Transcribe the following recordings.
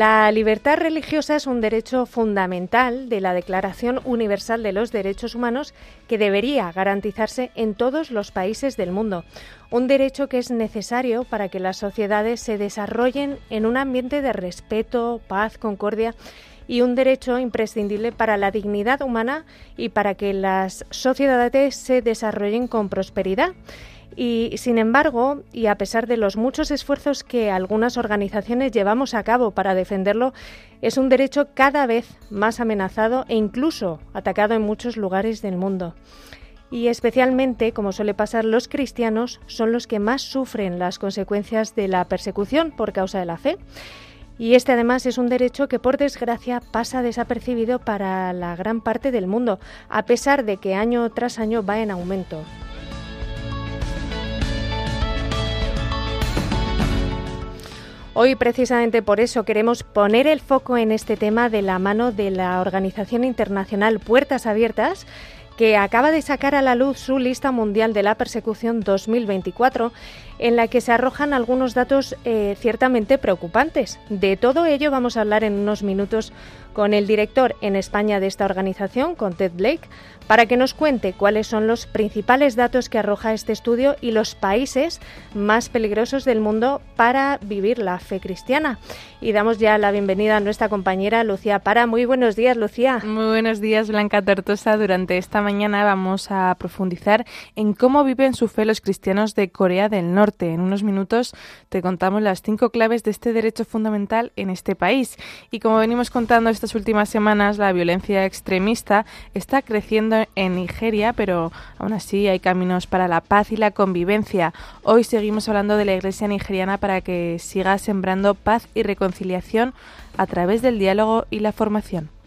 La libertad religiosa es un derecho fundamental de la Declaración Universal de los Derechos Humanos que debería garantizarse en todos los países del mundo. Un derecho que es necesario para que las sociedades se desarrollen en un ambiente de respeto, paz, concordia y un derecho imprescindible para la dignidad humana y para que las sociedades se desarrollen con prosperidad. Y sin embargo, y a pesar de los muchos esfuerzos que algunas organizaciones llevamos a cabo para defenderlo, es un derecho cada vez más amenazado e incluso atacado en muchos lugares del mundo. Y especialmente, como suele pasar, los cristianos son los que más sufren las consecuencias de la persecución por causa de la fe. Y este además es un derecho que por desgracia pasa desapercibido para la gran parte del mundo, a pesar de que año tras año va en aumento. Hoy precisamente por eso queremos poner el foco en este tema de la mano de la Organización Internacional Puertas Abiertas que acaba de sacar a la luz su lista mundial de la persecución 2024, en la que se arrojan algunos datos eh, ciertamente preocupantes. De todo ello vamos a hablar en unos minutos con el director en España de esta organización, con Ted Blake, para que nos cuente cuáles son los principales datos que arroja este estudio y los países más peligrosos del mundo para vivir la fe cristiana. Y damos ya la bienvenida a nuestra compañera Lucía Para. Muy buenos días, Lucía. Muy buenos días, Blanca Tortosa. Durante esta mañana vamos a profundizar en cómo viven su fe los cristianos de Corea del Norte. En unos minutos te contamos las cinco claves de este derecho fundamental en este país. Y como venimos contando estas últimas semanas, la violencia extremista está creciendo en Nigeria, pero aún así hay caminos para la paz y la convivencia. Hoy seguimos hablando de la Iglesia nigeriana para que siga sembrando paz y reconciliación a través del diálogo y la formación.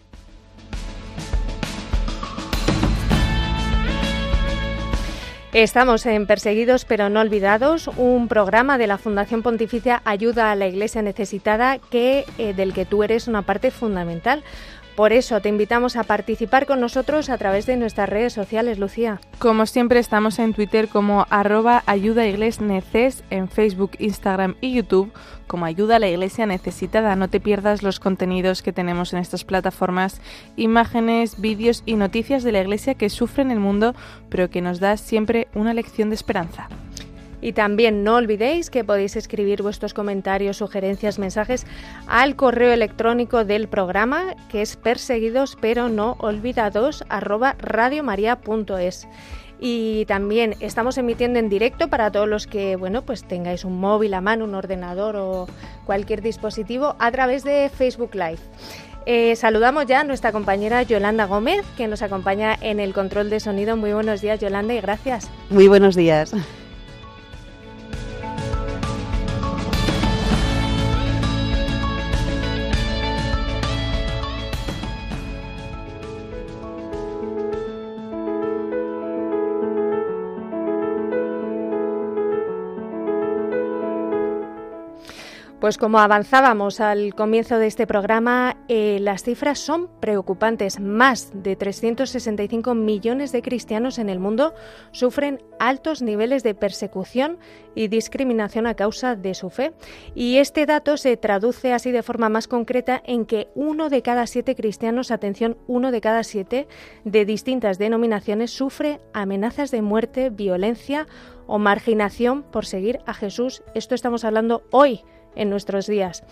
Estamos en Perseguidos pero no olvidados, un programa de la Fundación Pontificia Ayuda a la Iglesia Necesitada que, eh, del que tú eres una parte fundamental. Por eso te invitamos a participar con nosotros a través de nuestras redes sociales, Lucía. Como siempre estamos en Twitter como arroba ayuda neces, en Facebook, Instagram y YouTube como ayuda a la iglesia necesitada. No te pierdas los contenidos que tenemos en estas plataformas, imágenes, vídeos y noticias de la iglesia que sufre en el mundo, pero que nos da siempre una lección de esperanza. Y también no olvidéis que podéis escribir vuestros comentarios, sugerencias, mensajes al correo electrónico del programa, que es perseguidos pero no olvidados. Y también estamos emitiendo en directo para todos los que, bueno, pues tengáis un móvil a mano, un ordenador o cualquier dispositivo a través de Facebook Live. Eh, saludamos ya a nuestra compañera Yolanda Gómez, que nos acompaña en el control de sonido. Muy buenos días, Yolanda, y gracias. Muy buenos días. Pues como avanzábamos al comienzo de este programa, eh, las cifras son preocupantes. Más de 365 millones de cristianos en el mundo sufren altos niveles de persecución y discriminación a causa de su fe. Y este dato se traduce así de forma más concreta en que uno de cada siete cristianos, atención, uno de cada siete de distintas denominaciones sufre amenazas de muerte, violencia o marginación por seguir a Jesús. Esto estamos hablando hoy en nuestros días.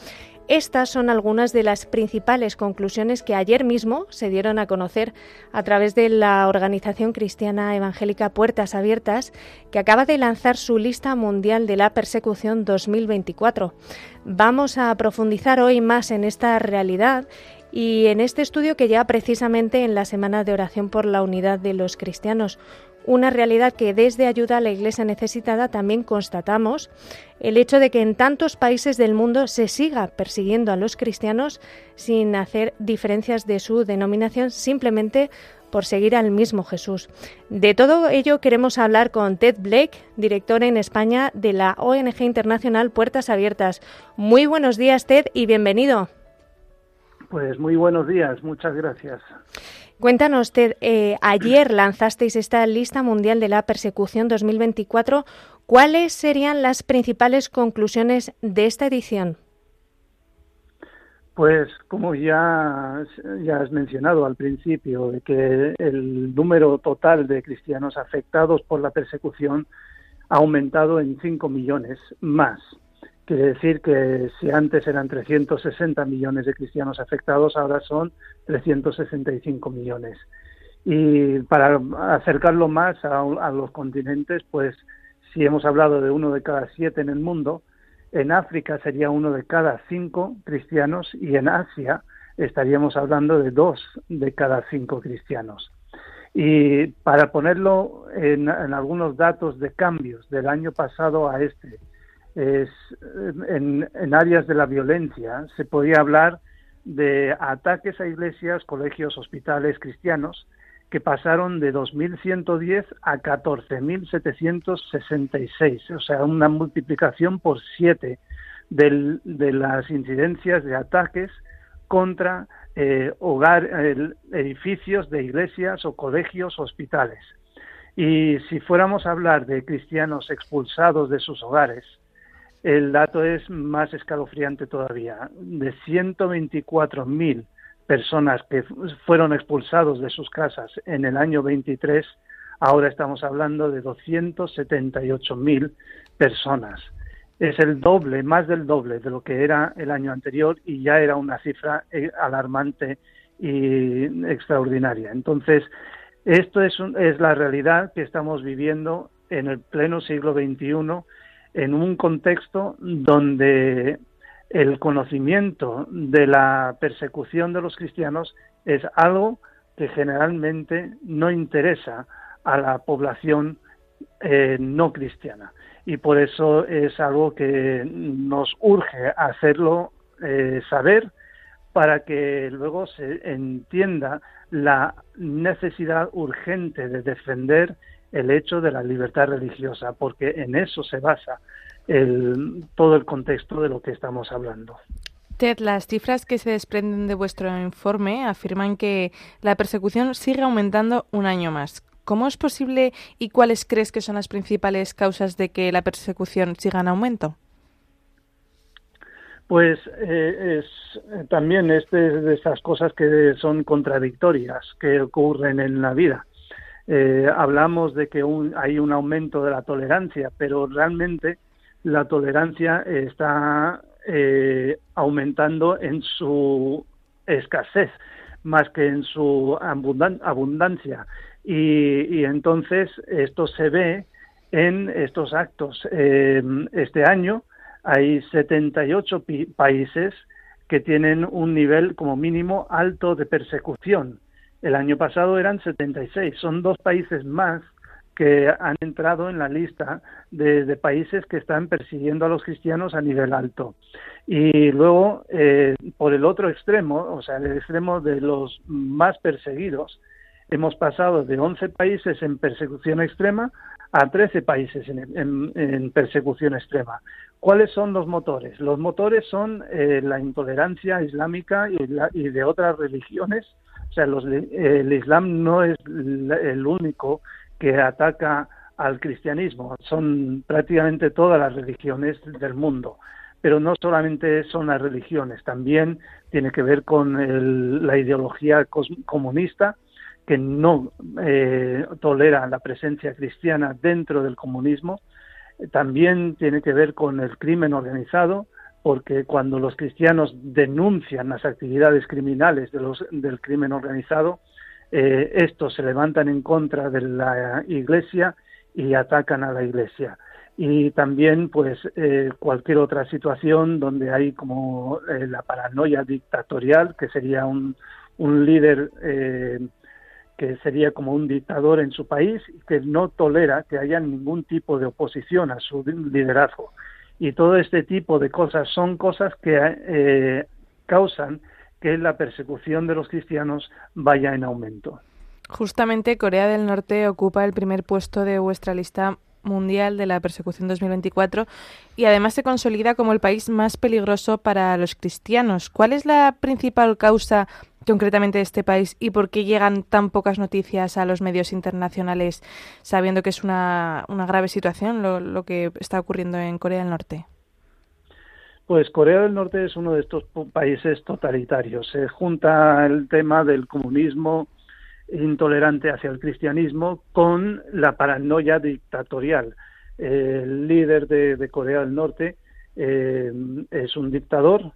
Estas son algunas de las principales conclusiones que ayer mismo se dieron a conocer a través de la organización cristiana evangélica Puertas Abiertas, que acaba de lanzar su lista mundial de la persecución 2024. Vamos a profundizar hoy más en esta realidad y en este estudio que ya precisamente en la Semana de Oración por la Unidad de los Cristianos, una realidad que desde Ayuda a la Iglesia Necesitada también constatamos, el hecho de que en tantos países del mundo se siga persiguiendo a los cristianos sin hacer diferencias de su denominación simplemente por seguir al mismo Jesús. De todo ello queremos hablar con Ted Blake, director en España de la ONG internacional Puertas Abiertas. Muy buenos días, Ted, y bienvenido. Pues muy buenos días, muchas gracias. Cuéntanos, Ted, eh, ayer lanzasteis esta lista mundial de la persecución 2024. ¿Cuáles serían las principales conclusiones de esta edición? Pues como ya, ya has mencionado al principio, de que el número total de cristianos afectados por la persecución ha aumentado en 5 millones más. Quiere decir que si antes eran 360 millones de cristianos afectados, ahora son 365 millones. Y para acercarlo más a, a los continentes, pues si hemos hablado de uno de cada siete en el mundo, en África sería uno de cada cinco cristianos y en Asia estaríamos hablando de dos de cada cinco cristianos. Y para ponerlo en, algunos datos de cambios del año pasado a este, es, en, áreas de la violencia se podía hablar de ataques a iglesias, colegios, hospitales cristianos, que pasaron de 2.110 a 14.766, o sea, una multiplicación por siete de las incidencias de ataques contra eh, hogar, edificios de iglesias o colegios, hospitales. Y si fuéramos a hablar de cristianos expulsados de sus hogares, el dato es más escalofriante todavía. De 124.000 personas que fueron expulsados de sus casas en el año 23, ahora estamos hablando de 278.000 personas. Es el doble, más del doble de lo que era el año anterior y ya era una cifra eh, alarmante y extraordinaria. Entonces, esto es, es la realidad que estamos viviendo en el pleno siglo XXI, en un contexto donde el conocimiento de la persecución de los cristianos es algo que generalmente no interesa a la población eh, no cristiana. Y por eso es algo que nos urge hacerlo eh, saber para que luego se entienda la necesidad urgente de defender el hecho de la libertad religiosa, porque en eso se basa el, todo el contexto de lo que estamos hablando. Ted, las cifras que se desprenden de vuestro informe afirman que la persecución sigue aumentando un año más. ¿Cómo es posible y cuáles crees que son las principales causas de que la persecución siga en aumento? Pues eh, es también este de esas cosas que son contradictorias que ocurren en la vida. Eh, hablamos de que hay un aumento de la tolerancia, pero realmente la tolerancia está eh, aumentando en su escasez más que en su abundancia. Y, entonces esto se ve en estos actos. Eh, este año hay 78 países que tienen un nivel como mínimo alto de persecución. El año pasado eran 76. Son dos países más que han entrado en la lista de, países que están persiguiendo a los cristianos a nivel alto. Y luego, eh, por el otro extremo, o sea, el extremo de los más perseguidos, hemos pasado de 11 países en persecución extrema a 13 países en, persecución extrema. ¿Cuáles son los motores? Los motores son eh, la intolerancia islámica y, de otras religiones. O sea, el Islam no es el único que ataca al cristianismo. Son prácticamente todas las religiones del mundo. Pero no solamente son las religiones, también tiene que ver con la ideología comunista, que no eh, tolera la presencia cristiana dentro del comunismo. También tiene que ver con el crimen organizado, porque cuando los cristianos denuncian las actividades criminales de los, del crimen organizado, eh, estos se levantan en contra de la Iglesia y atacan a la Iglesia. Y también, pues, eh, cualquier otra situación donde hay como eh, la paranoia dictatorial, que sería un, un líder que sería como un dictador en su país que no tolera que haya ningún tipo de oposición a su liderazgo. Y todo este tipo de cosas son cosas que causan que la persecución de los cristianos vaya en aumento. Justamente Corea del Norte ocupa el primer puesto de vuestra lista mundial de la persecución 2024 y además se consolida como el país más peligroso para los cristianos. ¿Cuál es la principal causa concretamente de este país y por qué llegan tan pocas noticias a los medios internacionales sabiendo que es una, una grave situación lo, lo que está ocurriendo en Corea del Norte? Pues Corea del Norte es uno de estos países totalitarios. Se junta el tema del comunismo, intolerante hacia el cristianismo con la paranoia dictatorial. El líder de, Corea del Norte eh, es un dictador,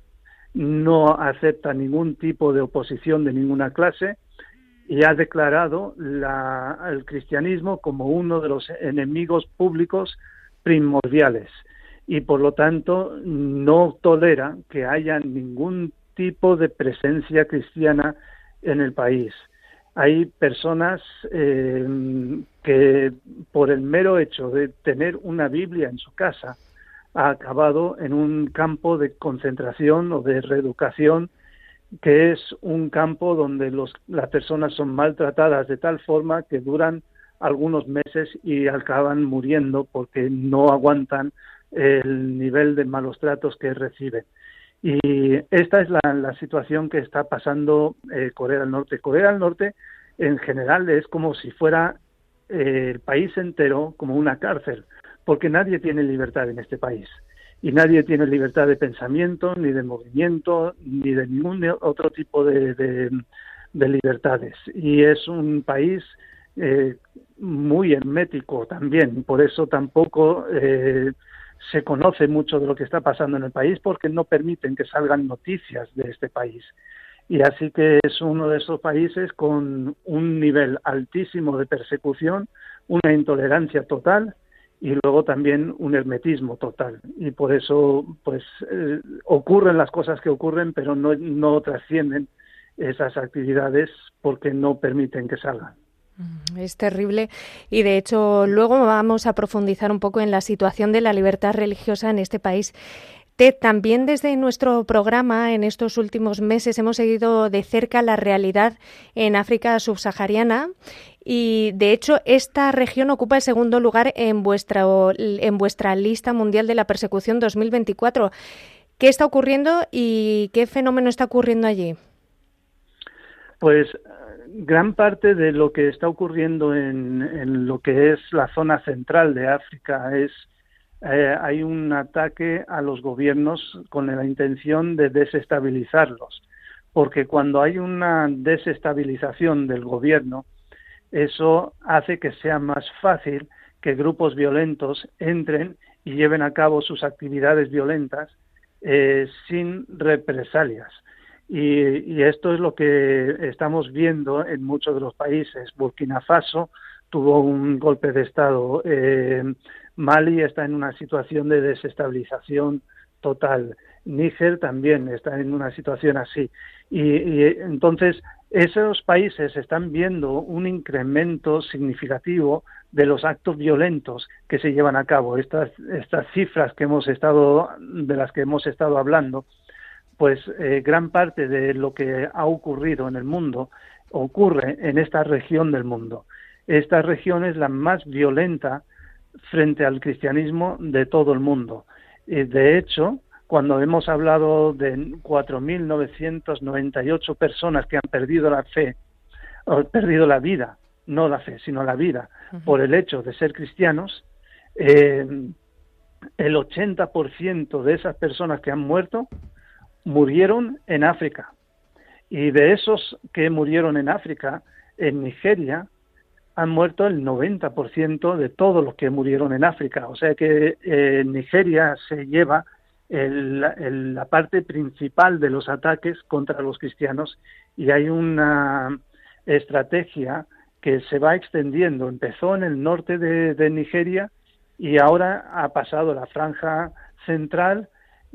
no acepta ningún tipo de oposición de ninguna clase y ha declarado el cristianismo como uno de los enemigos públicos primordiales y por lo tanto no tolera que haya ningún tipo de presencia cristiana en el país. Hay personas eh, que por el mero hecho de tener una Biblia en su casa ha acabado en un campo de concentración o de reeducación que es un campo donde los, las personas son maltratadas de tal forma que duran algunos meses y acaban muriendo porque no aguantan el nivel de malos tratos que reciben. Y esta es la, situación que está pasando eh, Corea del Norte. Corea del Norte, en general, es como si fuera eh, el país entero como una cárcel, porque nadie tiene libertad en este país. Y nadie tiene libertad de pensamiento, ni de movimiento, ni de ningún otro tipo de, libertades. Y es un país eh, muy hermético también. Por eso tampoco se conoce mucho de lo que está pasando en el país porque no permiten que salgan noticias de este país. Y así que es uno de esos países con un nivel altísimo de persecución, una intolerancia total y luego también un hermetismo total. Y por eso, pues, eh, ocurren las cosas que ocurren, pero no, no trascienden esas actividades porque no permiten que salgan. Mm, es terrible y de hecho luego vamos a profundizar un poco en la situación de la libertad religiosa en este país. Ted, también desde nuestro programa en estos últimos meses hemos seguido de cerca la realidad en África subsahariana y de hecho esta región ocupa el segundo lugar en vuestra, en vuestra lista mundial de la persecución 2024. ¿Qué está ocurriendo y qué fenómeno está ocurriendo allí? Pues gran parte de lo que está ocurriendo en, lo que es la zona central de África es eh, hay un ataque a los gobiernos con la intención de desestabilizarlos, porque cuando hay una desestabilización del gobierno, eso hace que sea más fácil que grupos violentos entren y lleven a cabo sus actividades violentas eh, sin represalias. Y, esto es lo que estamos viendo en muchos de los países. Burkina Faso tuvo un golpe de Estado. Eh, Mali está en una situación de desestabilización total. Níger también está en una situación así. Y, entonces esos países están viendo un incremento significativo de los actos violentos que se llevan a cabo. Estas, estas cifras que hemos estado, de las que hemos estado hablando, pues eh, gran parte de lo que ha ocurrido en el mundo ocurre en esta región del mundo. Esta región es la más violenta frente al cristianismo de todo el mundo. Y de hecho, cuando hemos hablado de 4.998 personas que han perdido la fe, o perdido la vida, no la fe, sino la vida, por el hecho de ser cristianos, eh, el 80% de esas personas que han muerto murieron en África. Y de esos que murieron en África, en Nigeria, han muerto el 90% de todos los que murieron en África. O sea que eh, Nigeria se lleva la parte principal de los ataques contra los cristianos y hay una estrategia que se va extendiendo. Empezó en el norte de Nigeria y ahora ha pasado la franja central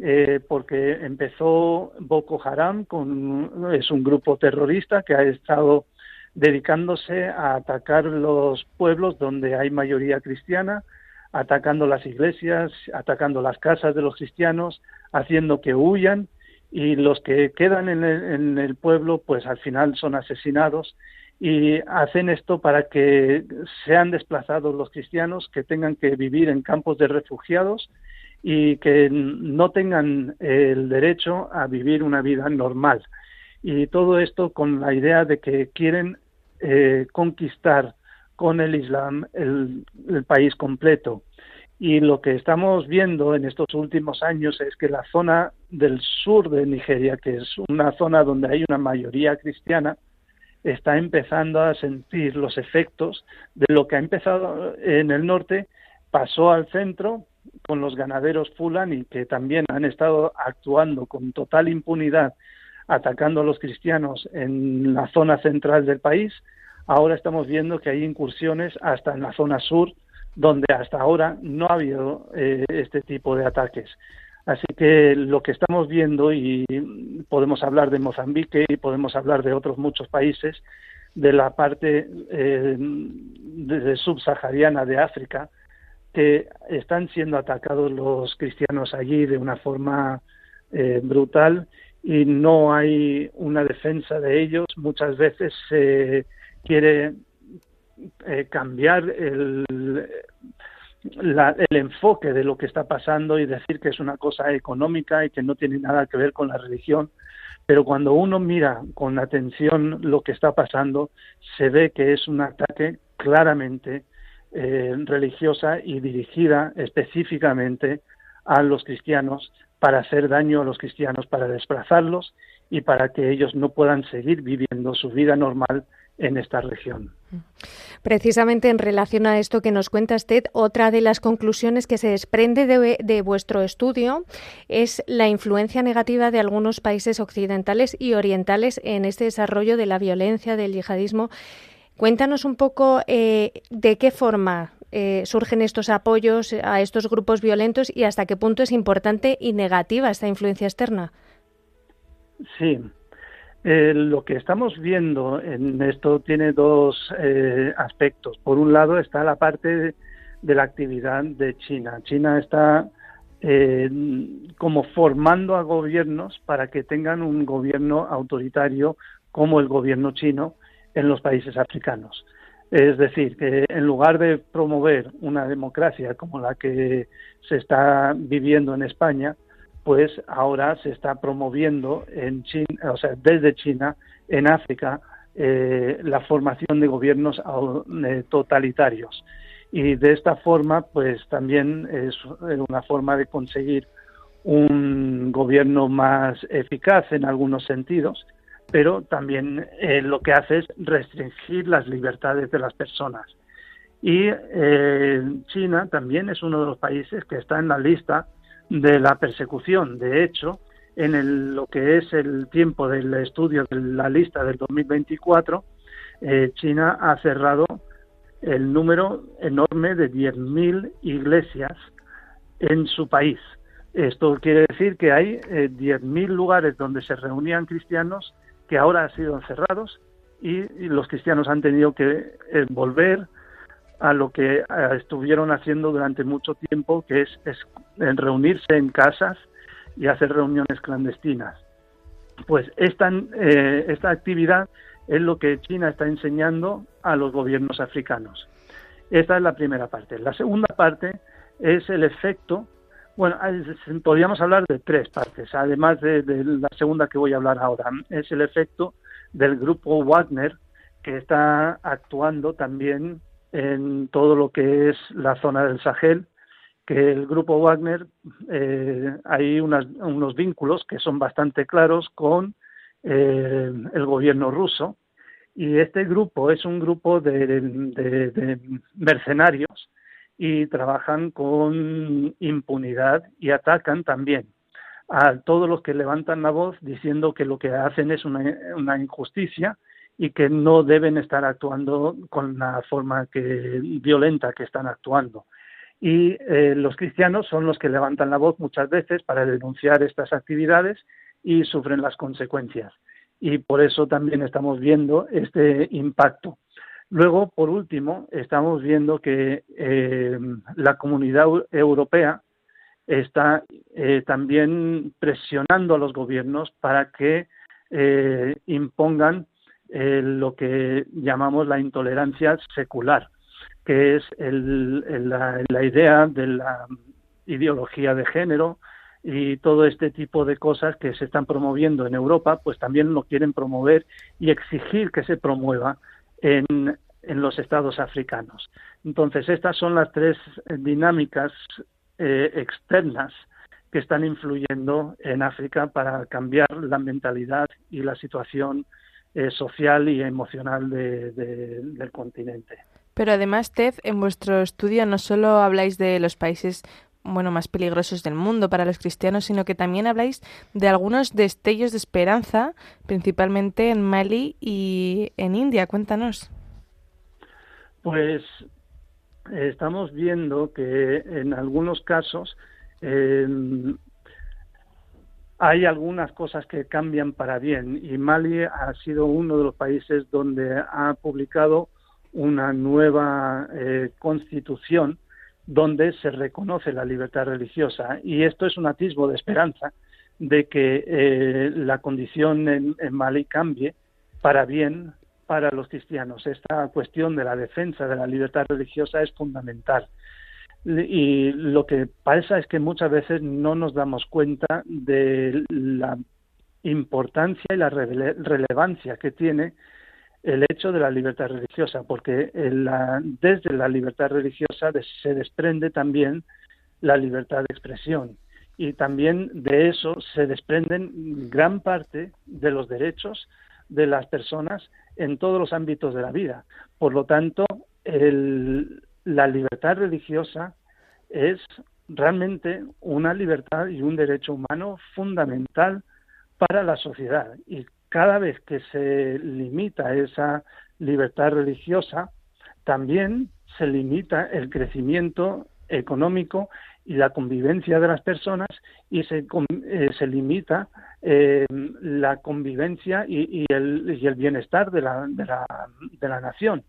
eh, porque empezó Boko Haram, con, es un grupo terrorista que ha estado dedicándose a atacar los pueblos donde hay mayoría cristiana, atacando las iglesias, atacando las casas de los cristianos, haciendo que huyan y los que quedan en el, en el pueblo pues al final son asesinados y hacen esto para que sean desplazados los cristianos, que tengan que vivir en campos de refugiados y que no tengan el derecho a vivir una vida normal. Y todo esto con la idea de que quieren eh, conquistar con el Islam el, país completo. Y lo que estamos viendo en estos últimos años es que la zona del sur de Nigeria, que es una zona donde hay una mayoría cristiana, está empezando a sentir los efectos de lo que ha empezado en el norte, pasó al centro con los ganaderos Fulani, que también han estado actuando con total impunidad, atacando a los cristianos en la zona central del país. Ahora estamos viendo que hay incursiones hasta en la zona sur, donde hasta ahora no ha habido eh, este tipo de ataques. Así que lo que estamos viendo, y podemos hablar de Mozambique y podemos hablar de otros muchos países, de la parte eh, subsahariana de África, que están siendo atacados los cristianos allí de una forma eh, brutal y no hay una defensa de ellos. Muchas veces se quiere eh, cambiar el, el enfoque de lo que está pasando y decir que es una cosa económica y que no tiene nada que ver con la religión. Pero cuando uno mira con atención lo que está pasando, se ve que es un ataque claramente eh, religiosa y dirigida específicamente a los cristianos para hacer daño a los cristianos, para desplazarlos y para que ellos no puedan seguir viviendo su vida normal en esta región. Precisamente en relación a esto que nos cuenta Ted, otra de las conclusiones que se desprende de, vuestro estudio es la influencia negativa de algunos países occidentales y orientales en este desarrollo de la violencia, del yihadismo. Cuéntanos un poco eh, de qué forma eh, surgen estos apoyos a estos grupos violentos y hasta qué punto es importante y negativa esta influencia externa. Sí, eh, lo que estamos viendo en esto tiene dos eh, aspectos. Por un lado está la parte de, la actividad de China. China está eh, como formando a gobiernos para que tengan un gobierno autoritario como el gobierno chino en los países africanos. Es decir, que en lugar de promover una democracia como la que se está viviendo en España, pues ahora se está promoviendo en China, o sea, desde China en África eh, la formación de gobiernos eh, totalitarios. Y de esta forma, pues también es una forma de conseguir un gobierno más eficaz en algunos sentidos, pero también eh, lo que hace es restringir las libertades de las personas. Y China también es uno de los países que está en la lista de la persecución. De hecho, en lo que es el tiempo del estudio de la lista del 2024, eh, China ha cerrado el número enorme de 10.000 iglesias en su país. Esto quiere decir que hay 10.000 eh, lugares donde se reunían cristianos que ahora han sido cerrados y, los cristianos han tenido que eh, volver a lo que eh, estuvieron haciendo durante mucho tiempo, que es, reunirse en casas y hacer reuniones clandestinas. Pues esta, eh, esta actividad es lo que China está enseñando a los gobiernos africanos. Esta es la primera parte. La segunda parte es el efecto, bueno, podríamos hablar de tres partes, además de, de la segunda que voy a hablar ahora, es el efecto del grupo Wagner que está actuando también en todo lo que es la zona del Sahel, que el grupo Wagner eh, hay unos vínculos que son bastante claros con eh, el gobierno ruso. Y este grupo es un grupo de, mercenarios y trabajan con impunidad y atacan también a todos los que levantan la voz diciendo que lo que hacen es una injusticia y que no deben estar actuando con la forma que, violenta que están actuando. Y eh, los cristianos son los que levantan la voz muchas veces para denunciar estas actividades y sufren las consecuencias. Y por eso también estamos viendo este impacto. Luego, por último, estamos viendo que eh, la comunidad europea está eh, también presionando a los gobiernos para que impongan eh, lo que llamamos la intolerancia secular, que es la, la idea de la ideología de género, y todo este tipo de cosas que se están promoviendo en Europa, pues también lo quieren promover y exigir que se promueva en, en los estados africanos. Entonces, estas son las tres dinámicas eh, externas que están influyendo en África para cambiar la mentalidad y la situación eh, social y emocional del continente. Pero además, Ted, en vuestro estudio no solo habláis de los países bueno, más peligrosos del mundo para los cristianos, sino que también habláis de algunos destellos de esperanza, principalmente en Mali y en India. Cuéntanos. Pues estamos viendo que en algunos casos em, hay algunas cosas que cambian para bien y Mali ha sido uno de los países donde ha publicado una nueva eh, constitución donde se reconoce la libertad religiosa y esto es un atisbo de esperanza de que eh, la condición en, Mali cambie para bien para los cristianos. Esta cuestión de la defensa de la libertad religiosa es fundamental. Y lo que pasa es que muchas veces no nos damos cuenta de la importancia y la relevancia que tiene el hecho de la libertad religiosa, porque desde la libertad religiosa se desprende también la libertad de expresión y también de eso se desprenden gran parte de los derechos de las personas en todos los ámbitos de la vida. Por lo tanto, la libertad religiosa es realmente una libertad y un derecho humano fundamental para la sociedad y cada vez que se limita esa libertad religiosa, también se limita el crecimiento económico y la convivencia de las personas y se, eh, se limita eh, la convivencia y, el, y, el, bienestar de la, de, la, de la, nación.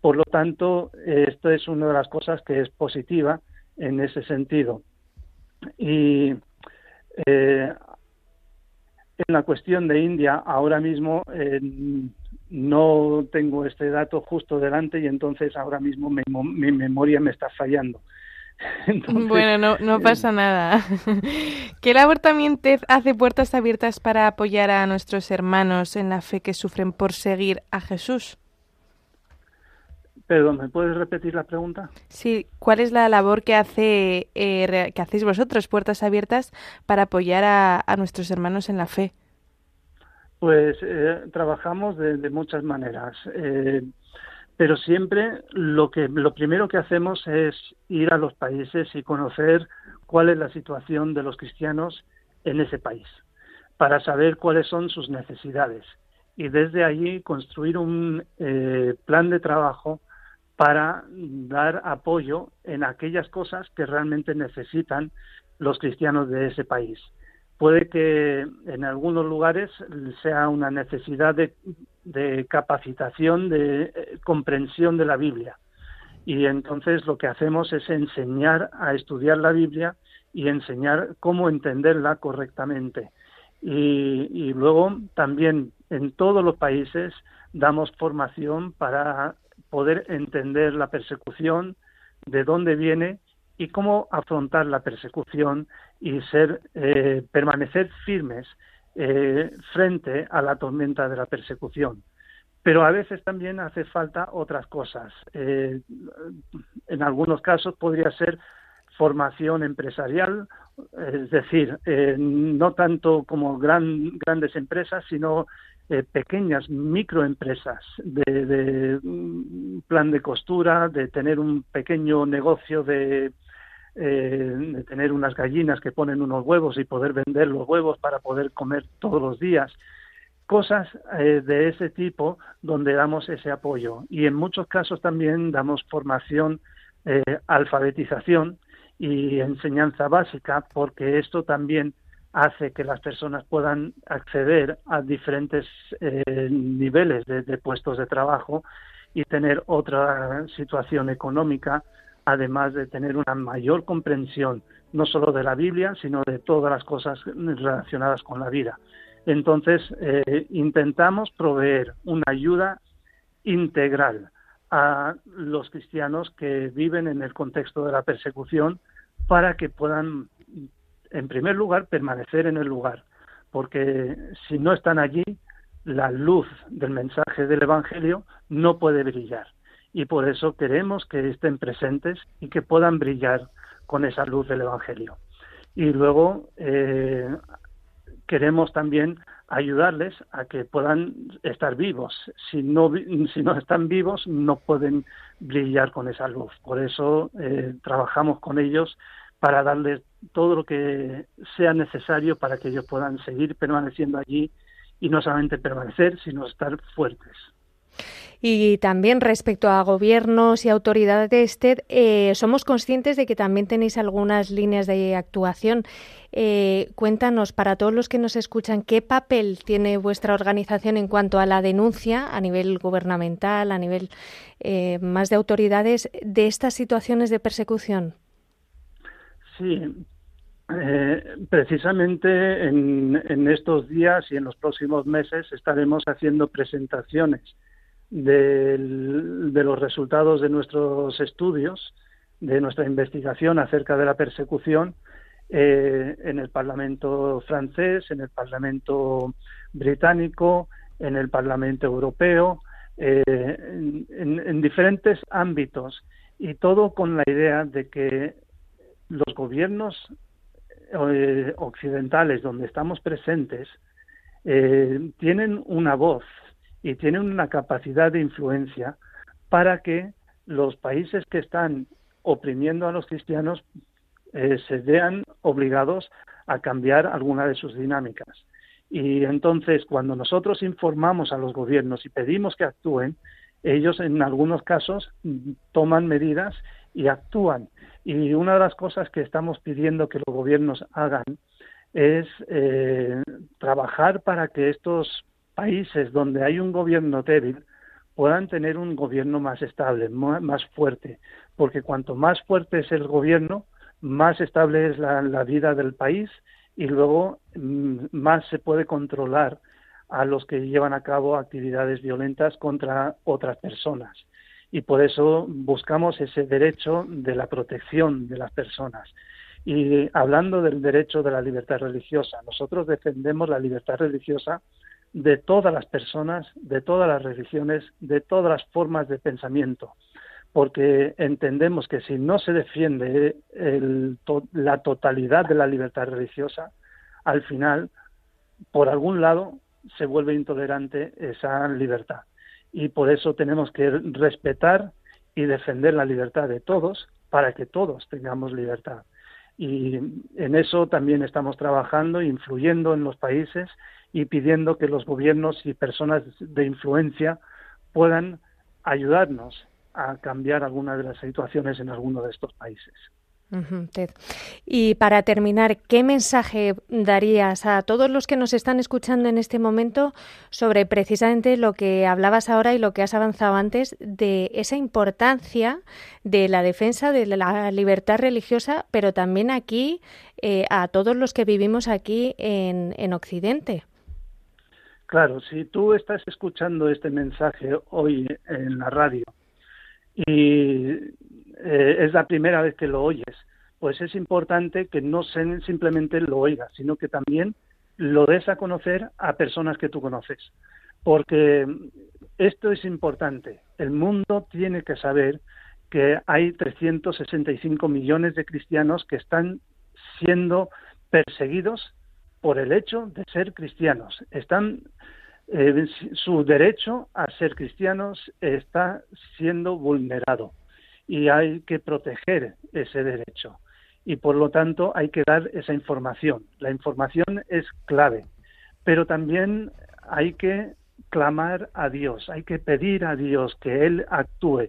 Por lo tanto, esto es una de las cosas que es positiva en ese sentido. Y eh, en la cuestión de India, ahora mismo eh, no tengo este dato justo delante y entonces ahora mismo mi, memoria me está fallando. bueno, no, no pasa nada. ¿Qué labor también hace puertas abiertas para apoyar a nuestros hermanos en la fe que sufren por seguir a Jesús? Perdón, ¿me puedes repetir la pregunta? Sí, ¿cuál es la labor que hace eh, que hacéis vosotros, Puertas Abiertas, para apoyar a, nuestros hermanos en la fe? Pues eh, trabajamos de, muchas maneras, eh, pero siempre lo que lo primero que hacemos es ir a los países y conocer cuál es la situación de los cristianos en ese país, para saber cuáles son sus necesidades y desde allí construir un plan de trabajo para dar apoyo en aquellas cosas que realmente necesitan los cristianos de ese país. Puede que en algunos lugares sea una necesidad de, capacitación, de eh, comprensión de la Biblia. Y entonces lo que hacemos es enseñar a estudiar la Biblia y enseñar cómo entenderla correctamente. y luego también en todos los países damos formación para poder entender la persecución, de dónde viene y cómo afrontar la persecución y ser eh, permanecer firmes eh, frente a la tormenta de la persecución. Pero a veces también hace falta otras cosas. Eh, en algunos casos podría ser formación empresarial, es decir, no tanto como gran, grandes empresas, sino eh, pequeñas microempresas de, mm, plan de costura, de tener un pequeño negocio de, eh, de tener unas gallinas que ponen unos huevos y poder vender los huevos para poder comer todos los días. Cosas eh, de ese tipo donde damos ese apoyo. Y en muchos casos también damos formación, alfabetización y enseñanza básica, porque esto también hace que las personas puedan acceder a diferentes eh, niveles de, puestos de trabajo y tener otra situación económica, además de tener una mayor comprensión no solo de la Biblia, sino de todas las cosas relacionadas con la vida. Entonces, eh, intentamos proveer una ayuda integral a los cristianos que viven en el contexto de la persecución para que puedan, en primer lugar, permanecer en el lugar, porque si no están allí, la luz del mensaje del Evangelio no puede brillar. Y por eso queremos que estén presentes y que puedan brillar con esa luz del Evangelio. Y luego eh, queremos también ayudarles a que puedan estar vivos. Si no, si no están vivos, no pueden brillar con esa luz. Por eso eh, trabajamos con ellos para darles todo lo que sea necesario para que ellos puedan seguir permaneciendo allí y no solamente permanecer, sino estar fuertes. Y también respecto a gobiernos y autoridades, TED, eh, somos conscientes de que también tenéis algunas líneas de actuación. Eh, cuéntanos, para todos los que nos escuchan, ¿qué papel tiene vuestra organización en cuanto a la denuncia a nivel gubernamental, a nivel eh, más de autoridades, de estas situaciones de persecución? Sí, precisamente en, en, estos días y en los próximos meses estaremos haciendo presentaciones de los resultados de nuestros estudios, de nuestra investigación acerca de la persecución eh, en el Parlamento francés, en el Parlamento británico, en el Parlamento europeo, eh, en, diferentes ámbitos y todo con la idea de que los gobiernos eh, occidentales donde estamos presentes tienen una voz y tienen una capacidad de influencia para que los países que están oprimiendo a los cristianos eh, se vean obligados a cambiar alguna de sus dinámicas. Y entonces, cuando nosotros informamos a los gobiernos y pedimos que actúen, ellos en algunos casos toman medidas y actúan. Y una de las cosas que estamos pidiendo que los gobiernos hagan es eh, trabajar para que estos países donde hay un gobierno débil puedan tener un gobierno más estable, más fuerte, porque cuanto más fuerte es el gobierno, más estable es la, vida del país y luego mm, más se puede controlar a los que llevan a cabo actividades violentas contra otras personas. Y por eso buscamos ese derecho de la protección de las personas. Y hablando del derecho de la libertad religiosa, nosotros defendemos la libertad religiosa de todas las personas, de todas las religiones, de todas las formas de pensamiento, porque entendemos que si no se defiende la totalidad de la libertad religiosa, al final, por algún lado, se vuelve intolerante esa libertad. Y por eso tenemos que respetar y defender la libertad de todos para que todos tengamos libertad. Y en eso también estamos trabajando, influyendo en los países y pidiendo que los gobiernos y personas de influencia puedan ayudarnos a cambiar algunas de las situaciones en alguno de estos países. Y para terminar, ¿qué mensaje darías a todos los que nos están escuchando en este momento sobre precisamente lo que hablabas ahora y lo que has avanzado antes de esa importancia de la defensa de la libertad religiosa, pero también aquí eh, a todos los que vivimos aquí en Occidente? Claro, si tú estás escuchando este mensaje hoy en la radio y eh, es la primera vez que lo oyes, pues es importante que no simplemente lo oigas, sino que también lo des a conocer a personas que tú conoces. Porque esto es importante. El mundo tiene que saber que hay 365 millones de cristianos que están siendo perseguidos por el hecho de ser cristianos. Están eh, su derecho a ser cristianos está siendo vulnerado y hay que proteger ese derecho y por lo tanto hay que dar esa información. La información es clave, pero también hay que clamar a Dios, hay que pedir a Dios que Él actúe.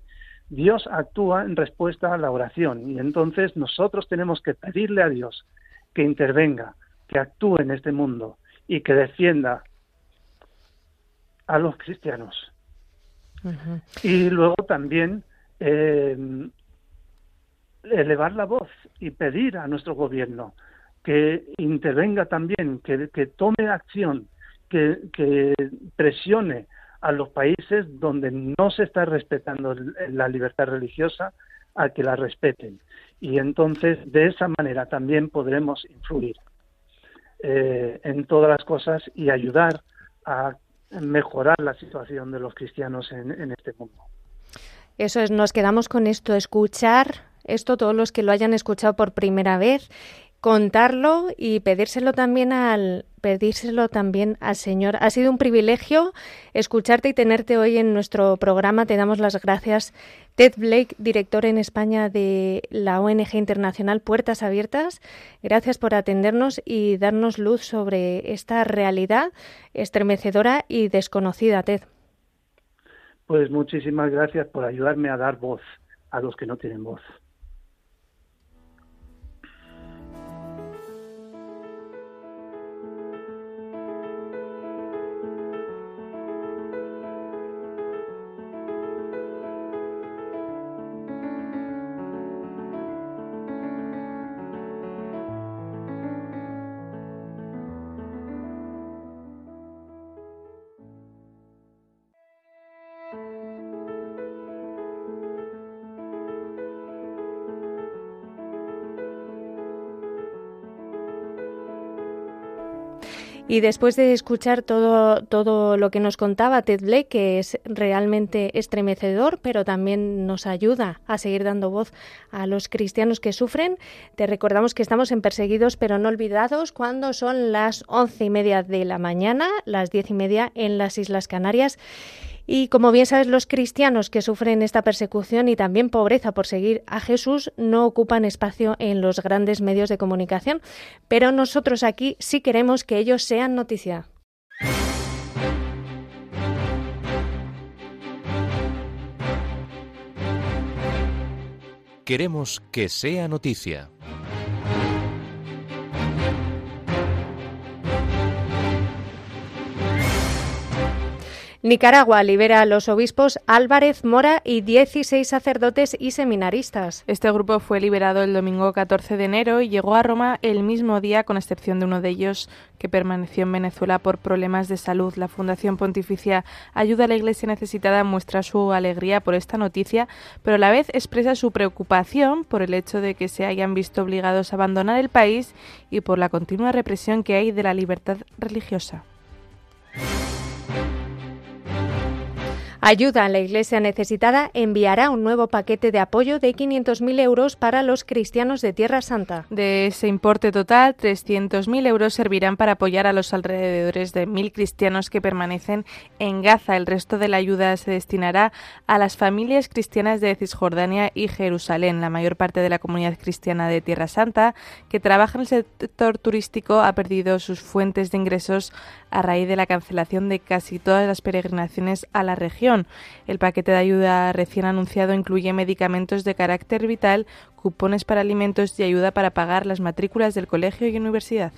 Dios actúa en respuesta a la oración y entonces nosotros tenemos que pedirle a Dios que intervenga, que actúe en este mundo y que defienda a los cristianos. Y luego también eh, elevar la voz y pedir a nuestro gobierno que intervenga también, que, tome acción que, presione a los países donde no se está respetando la libertad religiosa a que la respeten. Y entonces, de esa manera también podremos influir eh, en todas las cosas y ayudar a mejorar la situación de los cristianos en, en este mundo. Eso es, nos quedamos con esto, escuchar esto todos los que lo hayan escuchado por primera vez contarlo y pedírselo también al pedírselo también al Señor. Ha sido un privilegio escucharte y tenerte hoy en nuestro programa. Te damos las gracias. Ted Blake, director en España de la ONG internacional Puertas Abiertas, gracias por atendernos y darnos luz sobre esta realidad estremecedora y desconocida, Ted. Pues muchísimas gracias por ayudarme a dar voz a los que no tienen voz. Y después de escuchar todo, todo lo que nos contaba Ted Blake, que es realmente estremecedor, pero también nos ayuda a seguir dando voz a los cristianos que sufren, te recordamos que estamos en Perseguidos pero no olvidados cuando son las once y media de la mañana, las diez y media en las Islas Canarias. Y como bien sabes, los cristianos que sufren esta persecución y también pobreza por seguir a Jesús no ocupan espacio en los grandes medios de comunicación, pero nosotros aquí sí queremos que ellos sean noticia. Queremos que sea noticia. Nicaragua libera a los obispos Álvarez Mora y 16 sacerdotes y seminaristas. Este grupo fue liberado el domingo 14 de enero y llegó a Roma el mismo día, con excepción de uno de ellos que permaneció en Venezuela por problemas de salud. La Fundación Pontificia Ayuda a la Iglesia Necesitada muestra su alegría por esta noticia, pero a la vez expresa su preocupación por el hecho de que se hayan visto obligados a abandonar el país y por la continua represión que hay de la libertad religiosa. Ayuda a la Iglesia necesitada enviará un nuevo paquete de apoyo de 500.000 euros para los cristianos de Tierra Santa. De ese importe total, 300.000 euros servirán para apoyar a los alrededores de 1.000 cristianos que permanecen en Gaza. El resto de la ayuda se destinará a las familias cristianas de Cisjordania y Jerusalén. La mayor parte de la comunidad cristiana de Tierra Santa, que trabaja en el sector turístico, ha perdido sus fuentes de ingresos a raíz de la cancelación de casi todas las peregrinaciones a la región. El paquete de ayuda recién anunciado incluye medicamentos de carácter vital, cupones para alimentos y ayuda para pagar las matrículas del colegio y universidad.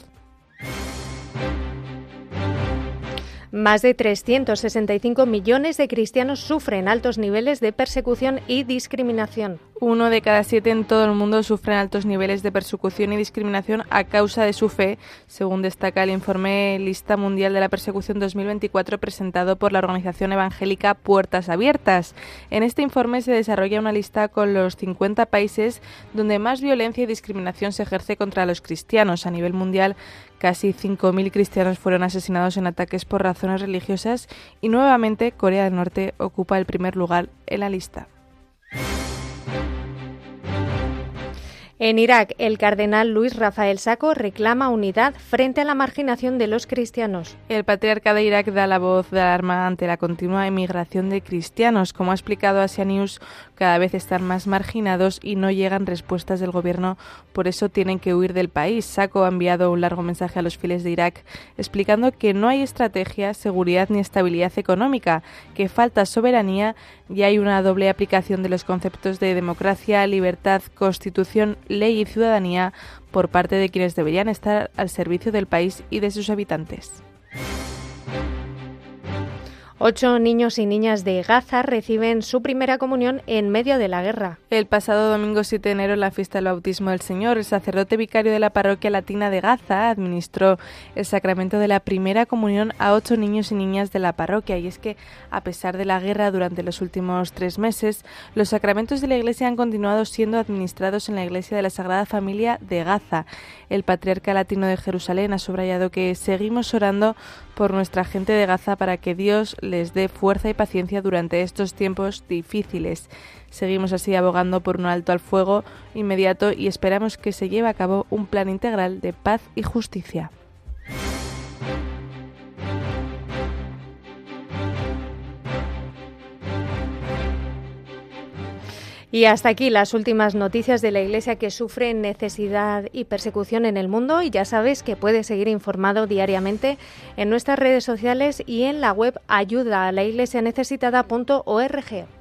Más de 365 millones de cristianos sufren altos niveles de persecución y discriminación. Uno de cada siete en todo el mundo sufren altos niveles de persecución y discriminación a causa de su fe, según destaca el informe Lista Mundial de la Persecución 2024 presentado por la organización evangélica Puertas Abiertas. En este informe se desarrolla una lista con los 50 países donde más violencia y discriminación se ejerce contra los cristianos. A nivel mundial, Casi 5.000 cristianos fueron asesinados en ataques por razones religiosas y nuevamente Corea del Norte ocupa el primer lugar en la lista. En Irak, el cardenal Luis Rafael Saco reclama unidad frente a la marginación de los cristianos. El patriarca de Irak da la voz de alarma ante la continua emigración de cristianos. Como ha explicado Asia News, cada vez están más marginados y no llegan respuestas del gobierno, por eso tienen que huir del país. Saco ha enviado un largo mensaje a los fieles de Irak explicando que no hay estrategia, seguridad ni estabilidad económica, que falta soberanía y hay una doble aplicación de los conceptos de democracia, libertad, constitución, ley y ciudadanía por parte de quienes deberían estar al servicio del país y de sus habitantes. Ocho niños y niñas de Gaza reciben su primera comunión en medio de la guerra. El pasado domingo 7 de enero, en la fiesta del bautismo del Señor, el sacerdote vicario de la parroquia latina de Gaza administró el sacramento de la primera comunión a ocho niños y niñas de la parroquia. Y es que, a pesar de la guerra durante los últimos tres meses, los sacramentos de la Iglesia han continuado siendo administrados en la Iglesia de la Sagrada Familia de Gaza. El patriarca latino de Jerusalén ha subrayado que seguimos orando por nuestra gente de Gaza para que Dios les dé fuerza y paciencia durante estos tiempos difíciles. Seguimos así abogando por un alto al fuego inmediato y esperamos que se lleve a cabo un plan integral de paz y justicia. Y hasta aquí las últimas noticias de la Iglesia que sufre necesidad y persecución en el mundo. Y ya sabes que puedes seguir informado diariamente en nuestras redes sociales y en la web ayuda a la iglesia necesitada.org.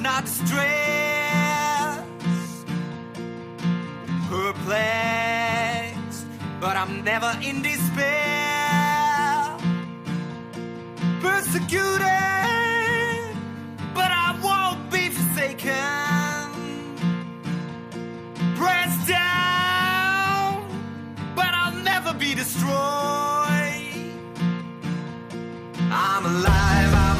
not distress, perplexed, but I'm never in despair. Persecuted, but I won't be forsaken. Pressed down, but I'll never be destroyed. I'm alive. El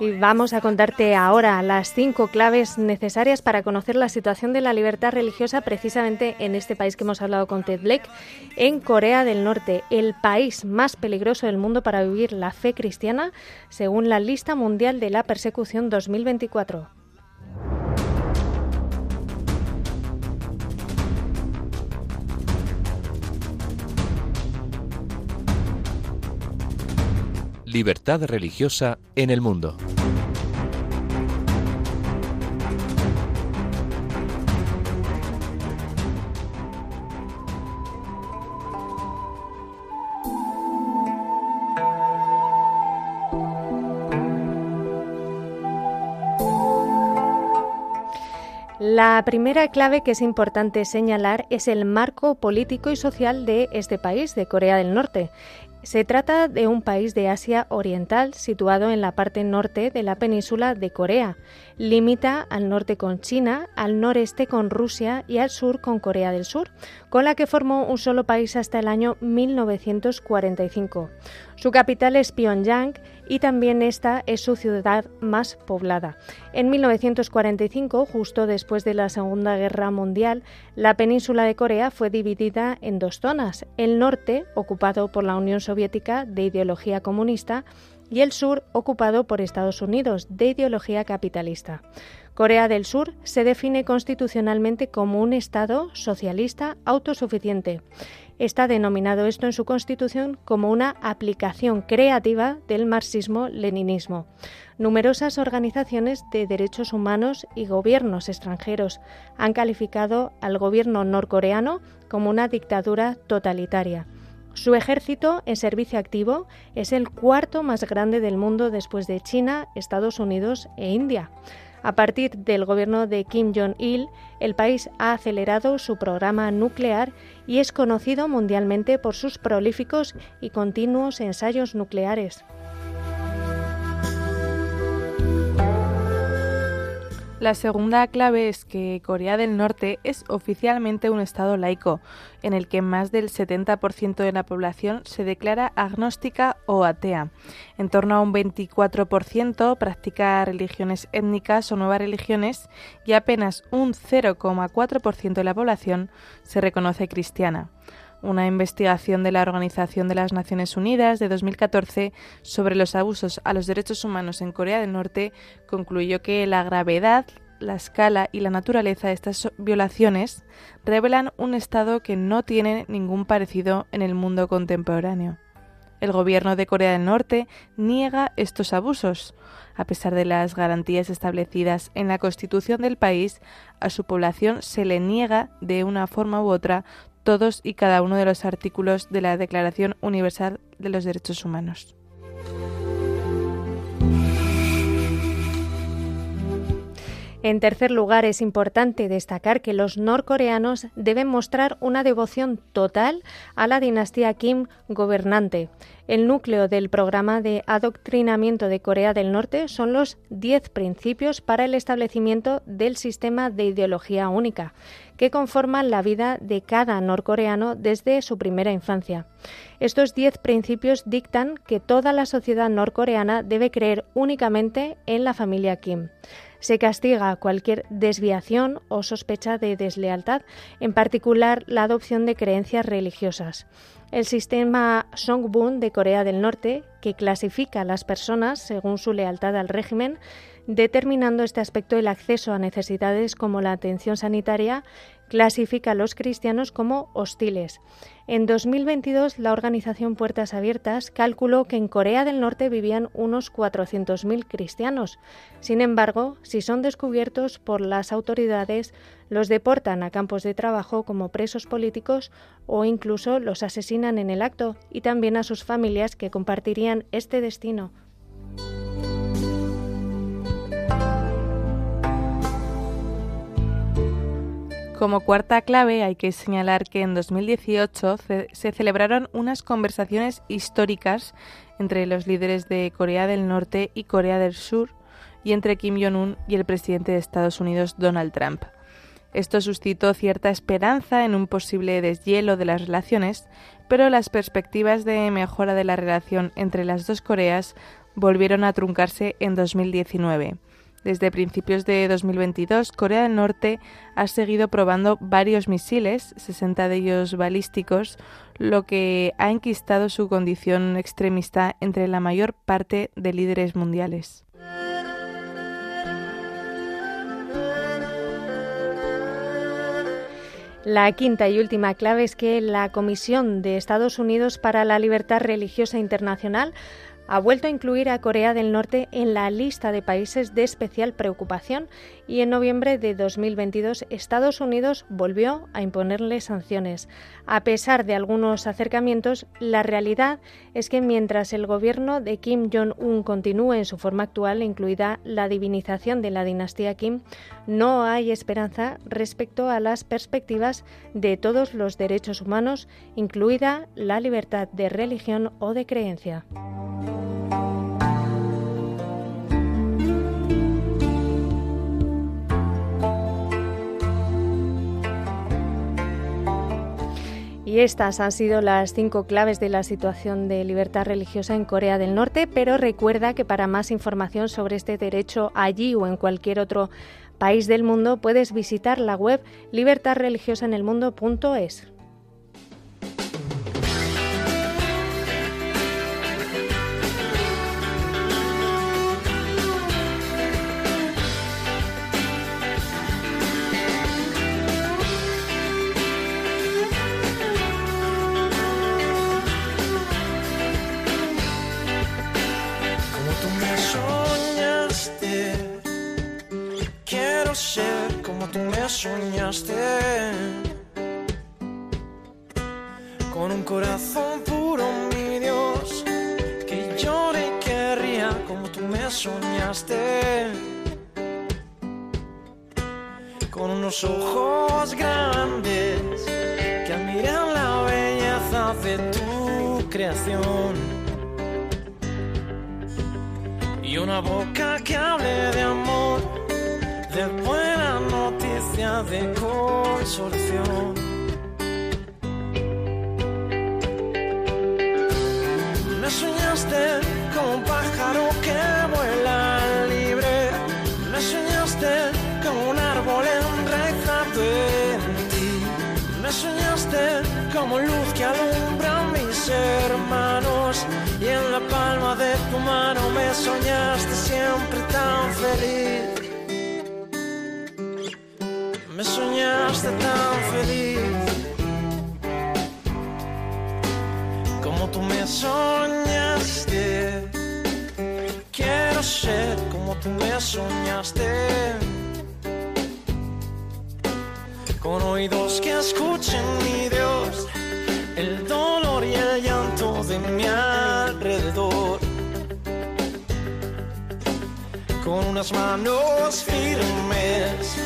Y vamos a contarte ahora las cinco claves necesarias para conocer la situación de la libertad religiosa precisamente en este país que hemos hablado con Ted Blake, en Corea del Norte, el país más peligroso del mundo para vivir la fe cristiana, según la lista mundial de la persecución 2024. Libertad religiosa en el mundo. La primera clave que es importante señalar es el marco político y social de este país, de Corea del Norte. Se trata de un país de Asia Oriental situado en la parte norte de la península de Corea. Limita al norte con China, al noreste con Rusia y al sur con Corea del Sur, con la que formó un solo país hasta el año 1945. Su capital es Pyongyang y también esta es su ciudad más poblada. En 1945, justo después de la Segunda Guerra Mundial, la península de Corea fue dividida en dos zonas, el norte, ocupado por la Unión Soviética de ideología comunista, y el sur, ocupado por Estados Unidos, de ideología capitalista. Corea del Sur se define constitucionalmente como un Estado socialista autosuficiente. Está denominado esto en su constitución como una aplicación creativa del marxismo-leninismo. Numerosas organizaciones de derechos humanos y gobiernos extranjeros han calificado al gobierno norcoreano como una dictadura totalitaria. Su ejército en servicio activo es el cuarto más grande del mundo después de China, Estados Unidos e India. A partir del gobierno de Kim Jong-il, el país ha acelerado su programa nuclear y es conocido mundialmente por sus prolíficos y continuos ensayos nucleares. La segunda clave es que Corea del Norte es oficialmente un Estado laico, en el que más del 70% de la población se declara agnóstica o atea. En torno a un 24% practica religiones étnicas o nuevas religiones y apenas un 0,4% de la población se reconoce cristiana una investigación de la Organización de las Naciones Unidas de 2014 sobre los abusos a los derechos humanos en Corea del Norte concluyó que la gravedad, la escala y la naturaleza de estas violaciones revelan un estado que no tiene ningún parecido en el mundo contemporáneo. El gobierno de Corea del Norte niega estos abusos. A pesar de las garantías establecidas en la Constitución del país, a su población se le niega de una forma u otra todos y cada uno de los artículos de la Declaración Universal de los Derechos Humanos. En tercer lugar, es importante destacar que los norcoreanos deben mostrar una devoción total a la dinastía Kim gobernante. El núcleo del programa de adoctrinamiento de Corea del Norte son los 10 principios para el establecimiento del sistema de ideología única, que conforman la vida de cada norcoreano desde su primera infancia. Estos 10 principios dictan que toda la sociedad norcoreana debe creer únicamente en la familia Kim. Se castiga cualquier desviación o sospecha de deslealtad, en particular la adopción de creencias religiosas. El sistema Songbun de Corea del Norte, que clasifica a las personas según su lealtad al régimen, determinando este aspecto el acceso a necesidades como la atención sanitaria, clasifica a los cristianos como hostiles. En 2022, la organización Puertas Abiertas calculó que en Corea del Norte vivían unos 400.000 cristianos. Sin embargo, si son descubiertos por las autoridades, los deportan a campos de trabajo como presos políticos o incluso los asesinan en el acto y también a sus familias que compartirían este destino. Como cuarta clave hay que señalar que en 2018 se celebraron unas conversaciones históricas entre los líderes de Corea del Norte y Corea del Sur y entre Kim Jong-un y el presidente de Estados Unidos Donald Trump. Esto suscitó cierta esperanza en un posible deshielo de las relaciones, pero las perspectivas de mejora de la relación entre las dos Coreas volvieron a truncarse en 2019 desde principios de 2022, Corea del Norte ha seguido probando varios misiles, 60 de ellos balísticos, lo que ha enquistado su condición extremista entre la mayor parte de líderes mundiales. La quinta y última clave es que la Comisión de Estados Unidos para la Libertad Religiosa Internacional ha vuelto a incluir a Corea del Norte en la lista de países de especial preocupación y en noviembre de 2022 Estados Unidos volvió a imponerle sanciones. A pesar de algunos acercamientos, la realidad es que mientras el gobierno de Kim Jong-un continúe en su forma actual, incluida la divinización de la dinastía Kim, no hay esperanza respecto a las perspectivas de todos los derechos humanos, incluida la libertad de religión o de creencia. Y estas han sido las cinco claves de la situación de libertad religiosa en Corea del Norte, pero recuerda que para más información sobre este derecho allí o en cualquier otro país del mundo puedes visitar la web libertadreligiosaenelmundo.es. ojos grandes que admiran la belleza de tu creación y una boca que hable de amor, de buena noticia, de consolación. como un pájaro soñaste siempre tan feliz. Me soñaste tan feliz. Como tú me soñaste ser como tú me soñaste. Con oídos que escuchen, mi Dios, el dolor y el llanto de mi alrededor. Con unas manos firmes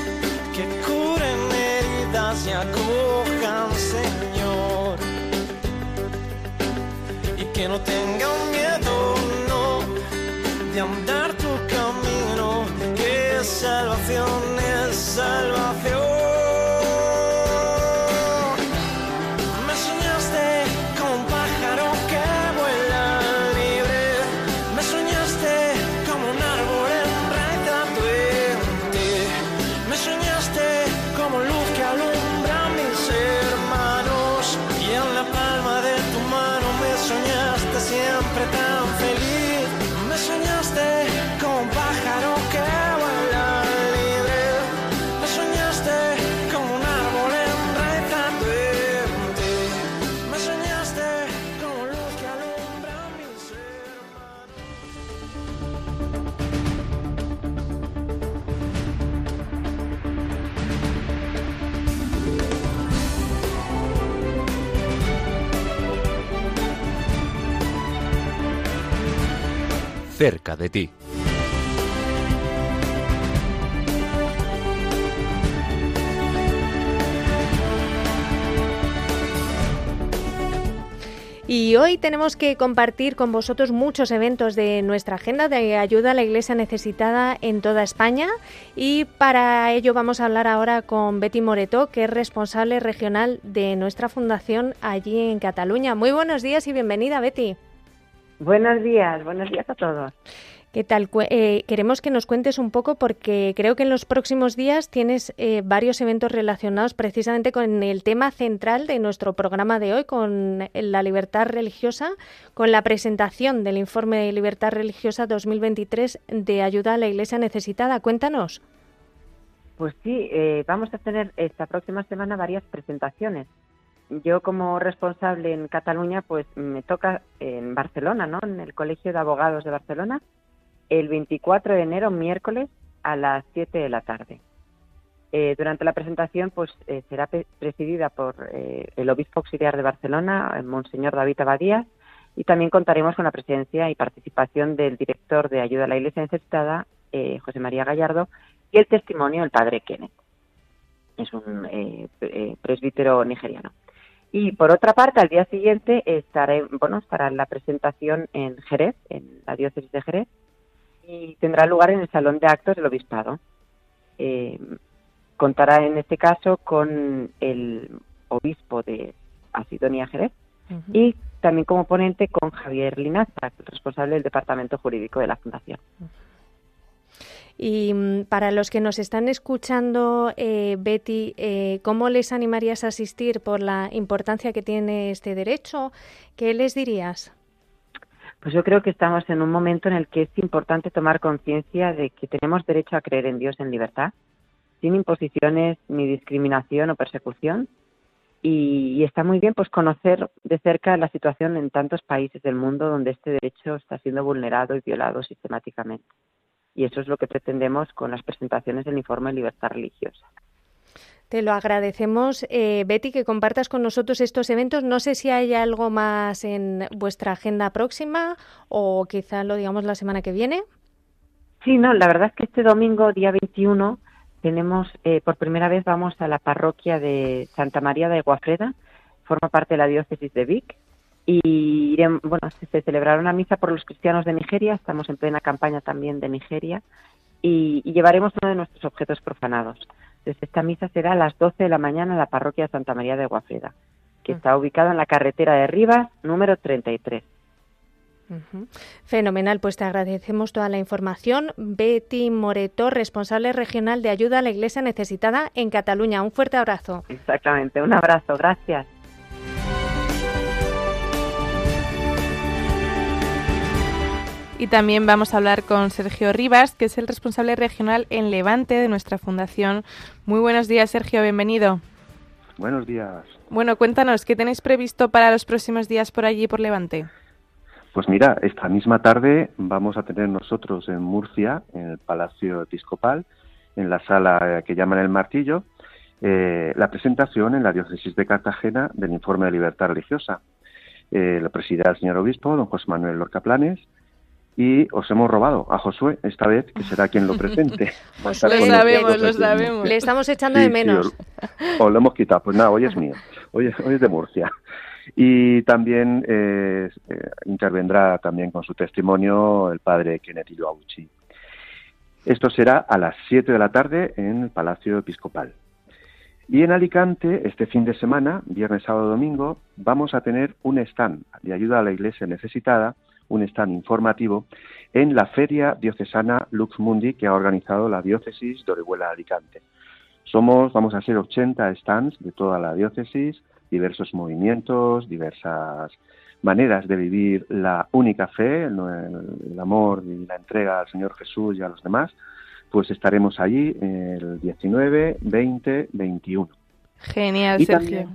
que curen heridas y acojan, Señor. Y que no tengan miedo andar tu camino, que salvación es salvación. Cerca de ti. Y hoy tenemos que compartir con vosotros muchos eventos de nuestra agenda de ayuda a la Iglesia necesitada en toda España y para ello vamos a hablar ahora con Betty Moreto, que es responsable regional de nuestra fundación allí en Cataluña. Muy buenos días y bienvenida, Betty. Buenos días, buenos días a todos. ¿Qué tal? Eh, queremos que nos cuentes un poco porque creo que en los próximos días tienes eh, varios eventos relacionados precisamente con el tema central de nuestro programa de hoy, con la libertad religiosa, con la presentación del informe de libertad religiosa 2023 de ayuda a la Iglesia necesitada. Cuéntanos. Pues sí, eh, vamos a tener esta próxima semana varias presentaciones yo como responsable en Cataluña, pues me toca en Barcelona, ¿no? En el Colegio de Abogados de Barcelona, el 24 de enero, miércoles, a las 7 de la tarde. Eh, durante la presentación, pues eh, será presidida por eh, el obispo auxiliar de Barcelona, el monseñor David Abadías, y también contaremos con la presencia y participación del director de Ayuda a la Iglesia Necesitada, José María Gallardo, y el testimonio del padre Kenneth. Es un presbítero nigeriano. Y por otra parte, al día siguiente estaré, bueno, estará la presentación en Jerez, en la diócesis de Jerez, y tendrá lugar en el Salón de Actos del Obispado. Eh, contará en este caso con el obispo de, a Sidonia Jerez, y también como ponente con Javier Linaza, responsable del Departamento Jurídico de la Fundación. Y mm, para los que nos están escuchando, eh, Betty, eh, ¿cómo les animarías a asistir por la importancia que tiene este derecho? ¿Qué les dirías? Pues yo creo que estamos en un momento en el que es importante tomar conciencia de que tenemos derecho a creer en Dios en libertad, sin imposiciones ni discriminación o persecución. Y, está muy bien pues conocer de cerca la situación en tantos países del mundo donde este derecho está siendo vulnerado y violado sistemáticamente. Y eso es lo que pretendemos con las presentaciones del informe de libertad religiosa. Te lo agradecemos, eh, Betty, que compartas con nosotros estos eventos. No sé si hay algo más en vuestra agenda próxima o quizá lo digamos la semana que viene. Sí, no, la verdad es que este domingo, día 21, tenemos, eh, por primera vez vamos a la parroquia de Santa María de Guafreda, forma parte de la diócesis de Vic, y bueno, se celebrará una misa por los cristianos de Nigeria, estamos en plena campaña también de Nigeria, y, llevaremos uno de nuestros objetos profanados. Entonces, esta misa será a las 12 de la mañana en la parroquia de Santa María de Guafreda, que está ubicada en la carretera de Rivas, número 33. Fenomenal, pues te agradecemos toda la información. Betty Moreto, responsable regional de ayuda a la Iglesia necesitada en Cataluña. Un fuerte abrazo. Exactamente, un abrazo, gracias. Y también vamos a hablar con Sergio Rivas, que es el responsable regional en Levante de nuestra fundación. Muy buenos días, Sergio, bienvenido. Buenos días. Bueno, cuéntanos, ¿qué tenéis previsto para los próximos días por allí, por Levante? Pues mira, esta misma tarde vamos a tener nosotros en Murcia, en el Palacio Episcopal, en la sala que llaman El Martillo, eh, la presentación en la diócesis de Cartagena del informe de libertad religiosa. Eh, lo presidirá el señor obispo, don José Manuel Lorca Planes, y os hemos robado a Josué esta vez, que será quien lo presente. lo sabemos, lo sabemos. Le estamos echando de menos. os, lo hemos quitado. Pues nada, hoy es mío. Hoy hoy es de Murcia. Y también eh, eh, intervendrá también con su testimonio el padre Kenneth Iloauchi. Esto será a las 7 de la tarde en el Palacio Episcopal. Y en Alicante, este fin de semana, viernes, sábado, domingo, vamos a tener un stand de ayuda a la Iglesia necesitada, un stand informativo, en la Feria Diocesana Lux Mundi que ha organizado la Diócesis de Orihuela Alicante. Somos, vamos a ser 80 stands de toda la diócesis, diversos movimientos, diversas maneras de vivir la única fe, el, amor y la entrega al Señor Jesús y a los demás, pues estaremos allí el 19, 20, 21. Genial, Sergio.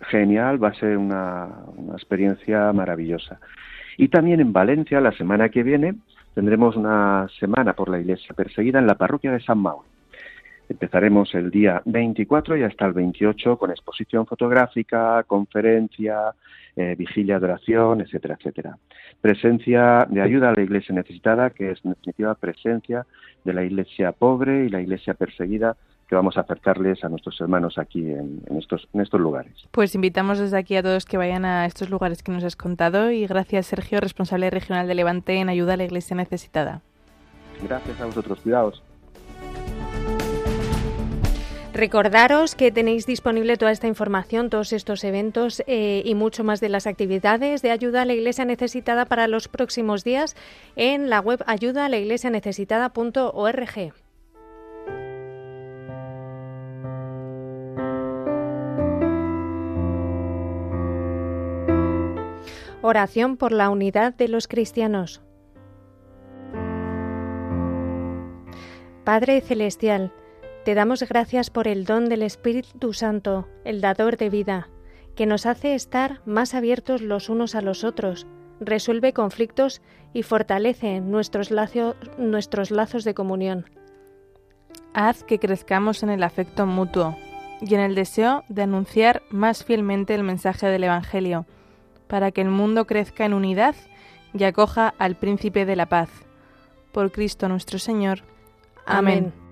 genial, va a ser una, una experiencia maravillosa. Y también en Valencia, la semana que viene, tendremos una semana por la iglesia perseguida en la parroquia de San Mauro. Empezaremos el día 24 y hasta el 28 con exposición fotográfica, conferencia, eh, vigilia de oración, etcétera, etcétera. Presencia de ayuda a la iglesia necesitada, que es en definitiva presencia de la iglesia pobre y la iglesia perseguida que vamos a acercarles a nuestros hermanos aquí en, estos, en estos lugares. Pues invitamos desde aquí a todos que vayan a estos lugares que nos has contado y gracias Sergio, responsable regional de Levante en ayuda a la iglesia necesitada. Gracias a vosotros, cuidados. Recordaros que tenéis disponible toda esta información, todos estos eventos eh, y mucho más de las actividades de ayuda a la Iglesia Necesitada para los próximos días en la web ayuda Oración por la unidad de los cristianos. Padre Celestial, te damos gracias por el don del Espíritu Santo, el dador de vida, que nos hace estar más abiertos los unos a los otros, resuelve conflictos y fortalece nuestros, nuestros lazos de comunión. Haz que crezcamos en el afecto mutuo y en el deseo de anunciar más fielmente el mensaje del Evangelio, para que el mundo crezca en unidad y acoja al Príncipe de la Paz. Por Cristo nuestro Señor. Amén.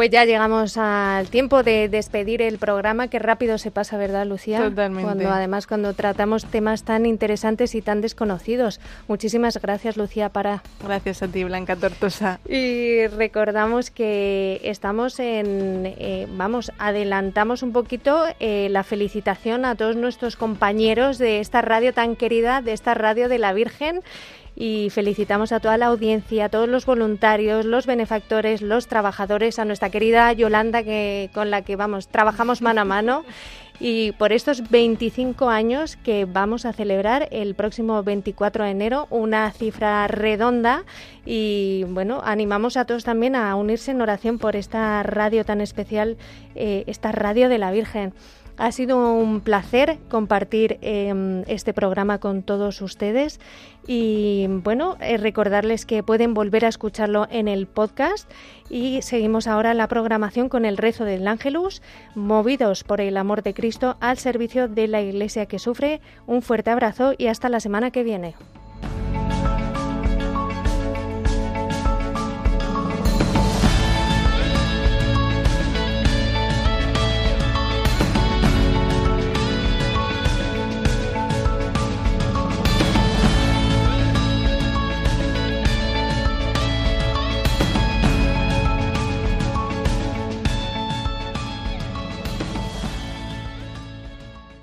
Pues ya llegamos al tiempo de despedir el programa, que rápido se pasa, ¿verdad, Lucía? Totalmente. Cuando además cuando tratamos temas tan interesantes y tan desconocidos. Muchísimas gracias, Lucía, para. Gracias a ti, Blanca Tortosa. Y recordamos que estamos en, eh, vamos, adelantamos un poquito eh, la felicitación a todos nuestros compañeros de esta radio tan querida, de esta radio de la Virgen y felicitamos a toda la audiencia, a todos los voluntarios, los benefactores, los trabajadores, a nuestra querida Yolanda que con la que vamos trabajamos mano a mano y por estos 25 años que vamos a celebrar el próximo 24 de enero, una cifra redonda y bueno, animamos a todos también a unirse en oración por esta radio tan especial, eh, esta radio de la Virgen. Ha sido un placer compartir em, este programa con todos ustedes y bueno, eh, recordarles que pueden volver a escucharlo en el podcast y seguimos ahora la programación con el rezo del Ángelus, movidos por el amor de Cristo al servicio de la Iglesia que sufre. Un fuerte abrazo y hasta la semana que viene.